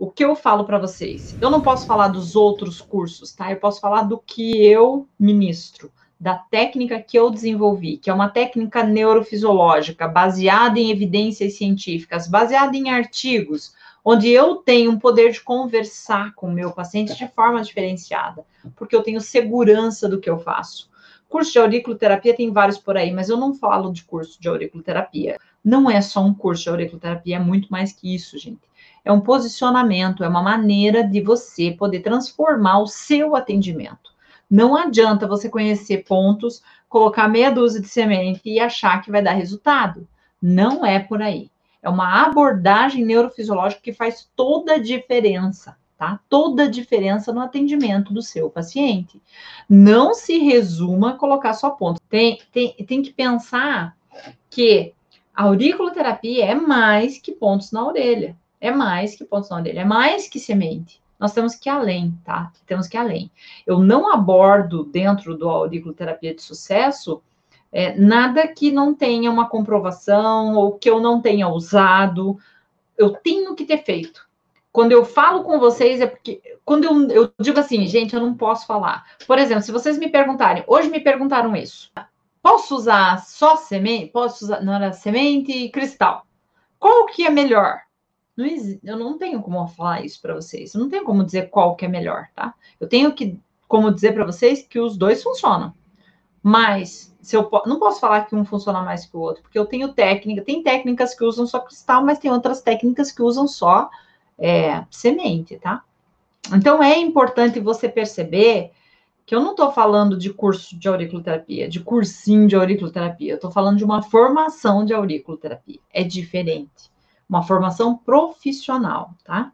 o que eu falo para vocês? Eu não posso falar dos outros cursos, tá? Eu posso falar do que eu ministro, da técnica que eu desenvolvi, que é uma técnica neurofisiológica baseada em evidências científicas, baseada em artigos, onde eu tenho um poder de conversar com o meu paciente de forma diferenciada, porque eu tenho segurança do que eu faço. Curso de auriculoterapia tem vários por aí, mas eu não falo de curso de auriculoterapia. Não é só um curso de auriculoterapia, é muito mais que isso, gente. É um posicionamento, é uma maneira de você poder transformar o seu atendimento. Não adianta você conhecer pontos, colocar meia dúzia de semente e achar que vai dar resultado. Não é por aí. É uma abordagem neurofisiológica que faz toda a diferença, tá? Toda a diferença no atendimento do seu paciente. Não se resuma a colocar só pontos. Tem, tem, tem que pensar que a auriculoterapia é mais que pontos na orelha. É mais que pontos na orelha. É mais que semente. Nós temos que ir além, tá? Temos que ir além. Eu não abordo dentro do auriculoterapia de sucesso é, nada que não tenha uma comprovação ou que eu não tenha usado. Eu tenho que ter feito. Quando eu falo com vocês, é porque. Quando eu, eu digo assim, gente, eu não posso falar. Por exemplo, se vocês me perguntarem, hoje me perguntaram isso. Posso usar só semente? Posso usar, não era semente e cristal. Qual que é melhor? Não eu não tenho como falar isso para vocês. Eu não tenho como dizer qual que é melhor, tá? Eu tenho que como dizer para vocês que os dois funcionam. Mas se eu não posso falar que um funciona mais que o outro, porque eu tenho técnica, tem técnicas que usam só cristal, mas tem outras técnicas que usam só é, semente, tá? Então é importante você perceber que eu não estou falando de curso de auriculoterapia, de cursinho de auriculoterapia, eu estou falando de uma formação de auriculoterapia. É diferente. Uma formação profissional, tá?